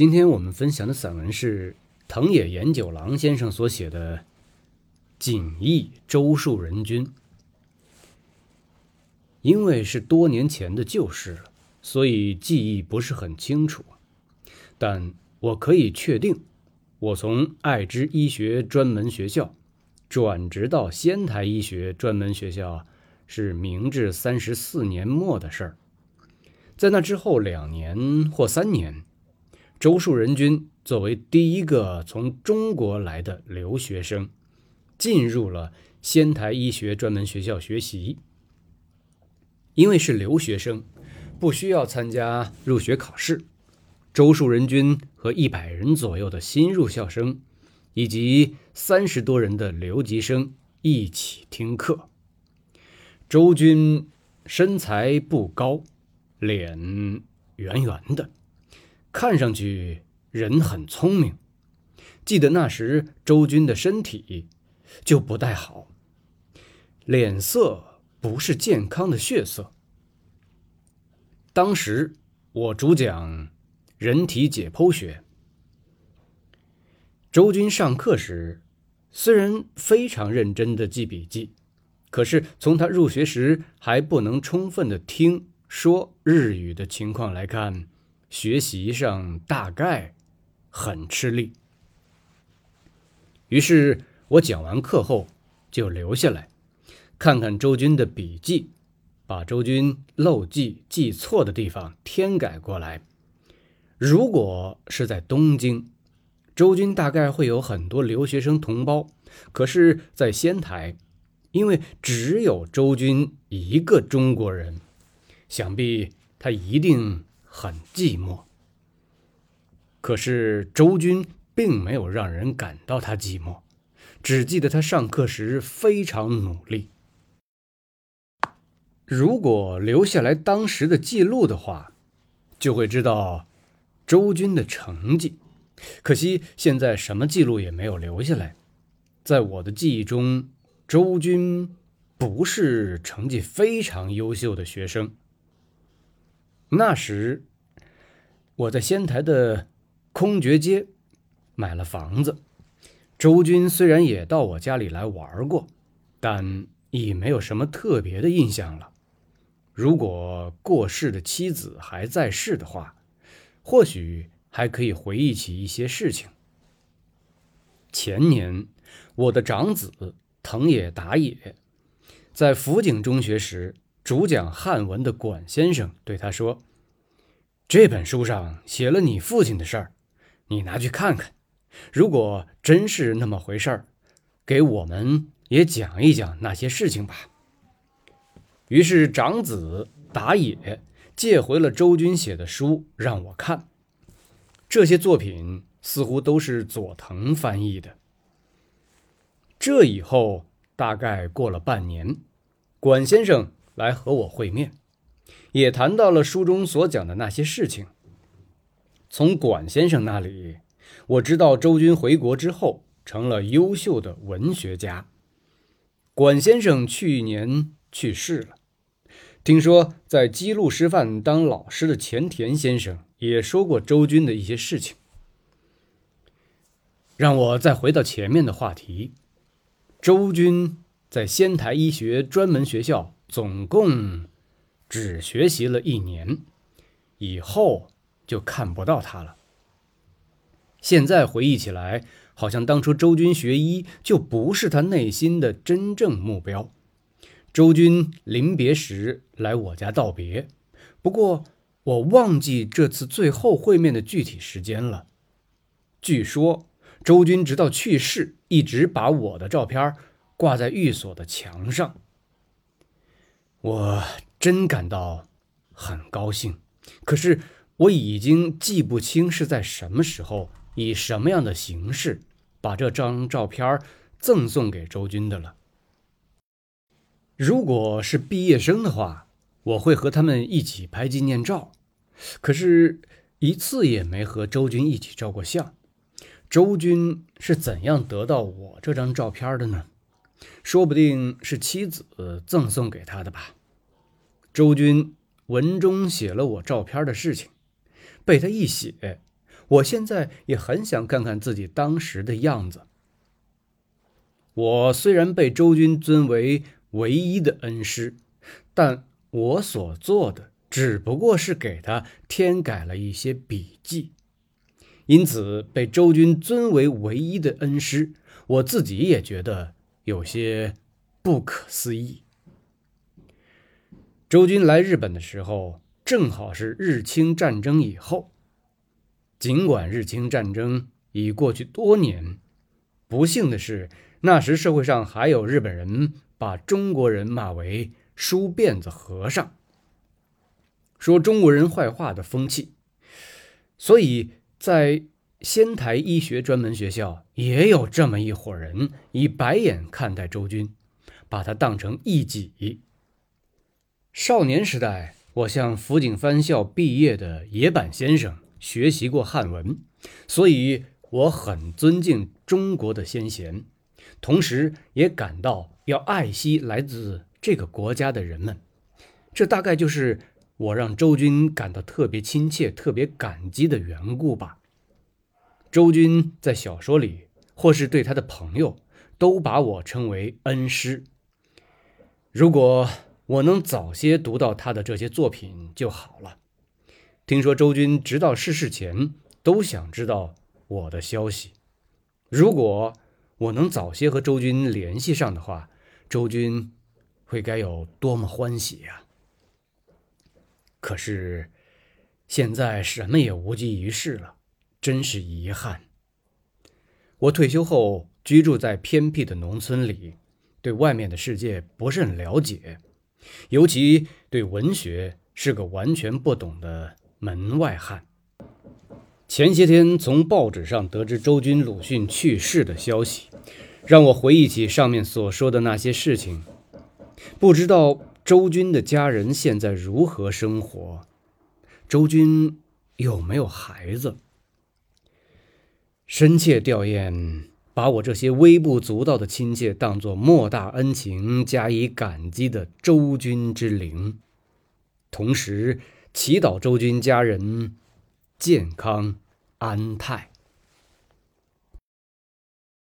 今天我们分享的散文是藤野研九郎先生所写的《锦衣周树人君》。因为是多年前的旧事，所以记忆不是很清楚，但我可以确定，我从爱知医学专门学校转职到仙台医学专门学校是明治三十四年末的事儿。在那之后两年或三年，周树人君作为第一个从中国来的留学生，进入了仙台医学专门学校学习。因为是留学生，不需要参加入学考试。周树人君和一百人左右的新入校生，以及三十多人的留级生一起听课。周军身材不高，脸圆圆的，看上去人很聪明。记得那时周军的身体就不太好，脸色。不是健康的血色。当时我主讲人体解剖学，周军上课时虽然非常认真的记笔记，可是从他入学时还不能充分的听说日语的情况来看，学习上大概很吃力。于是我讲完课后就留下来。看看周军的笔记，把周军漏记、记错的地方添改过来。如果是在东京，周军大概会有很多留学生同胞；可是，在仙台，因为只有周军一个中国人，想必他一定很寂寞。可是周军并没有让人感到他寂寞，只记得他上课时非常努力。如果留下来当时的记录的话，就会知道周军的成绩。可惜现在什么记录也没有留下来。在我的记忆中，周军不是成绩非常优秀的学生。那时我在仙台的空觉街买了房子，周军虽然也到我家里来玩过，但已没有什么特别的印象了。如果过世的妻子还在世的话，或许还可以回忆起一些事情。前年，我的长子藤野达也在福井中学时，主讲汉文的管先生对他说：“这本书上写了你父亲的事儿，你拿去看看。如果真是那么回事儿，给我们也讲一讲那些事情吧。”于是长子打野借回了周军写的书让我看，这些作品似乎都是佐藤翻译的。这以后大概过了半年，管先生来和我会面，也谈到了书中所讲的那些事情。从管先生那里，我知道周军回国之后成了优秀的文学家。管先生去年去世了。听说在基路师范当老师的前田先生也说过周军的一些事情。让我再回到前面的话题，周军在仙台医学专门学校总共只学习了一年，以后就看不到他了。现在回忆起来，好像当初周军学医就不是他内心的真正目标。周军临别时来我家道别，不过我忘记这次最后会面的具体时间了。据说周军直到去世，一直把我的照片挂在寓所的墙上。我真感到很高兴，可是我已经记不清是在什么时候，以什么样的形式把这张照片赠送给周军的了。如果是毕业生的话，我会和他们一起拍纪念照。可是，一次也没和周军一起照过相。周军是怎样得到我这张照片的呢？说不定是妻子赠送给他的吧。周军文中写了我照片的事情，被他一写，我现在也很想看看自己当时的样子。我虽然被周军尊为唯一的恩师，但我所做的只不过是给他添改了一些笔记，因此被周军尊为唯一的恩师，我自己也觉得有些不可思议。周军来日本的时候，正好是日清战争以后。尽管日清战争已过去多年，不幸的是，那时社会上还有日本人把中国人骂为“梳辫子和尚”，说中国人坏话的风气。所以在仙台医学专门学校，也有这么一伙人以白眼看待周军，把他当成异己。少年时代，我向福井藩校毕业的野坂先生。学习过汉文，所以我很尊敬中国的先贤，同时也感到要爱惜来自这个国家的人们。这大概就是我让周军感到特别亲切、特别感激的缘故吧。周军在小说里，或是对他的朋友，都把我称为恩师。如果我能早些读到他的这些作品就好了。听说周军直到逝世前都想知道我的消息。如果我能早些和周军联系上的话，周军会该有多么欢喜呀！可是现在什么也无济于事了，真是遗憾。我退休后居住在偏僻的农村里，对外面的世界不甚了解，尤其对文学是个完全不懂的。门外汉。前些天从报纸上得知周军鲁迅去世的消息，让我回忆起上面所说的那些事情。不知道周军的家人现在如何生活？周军有没有孩子？深切吊唁，把我这些微不足道的亲切当作莫大恩情加以感激的周君之灵，同时。祈祷周君家人健康安泰。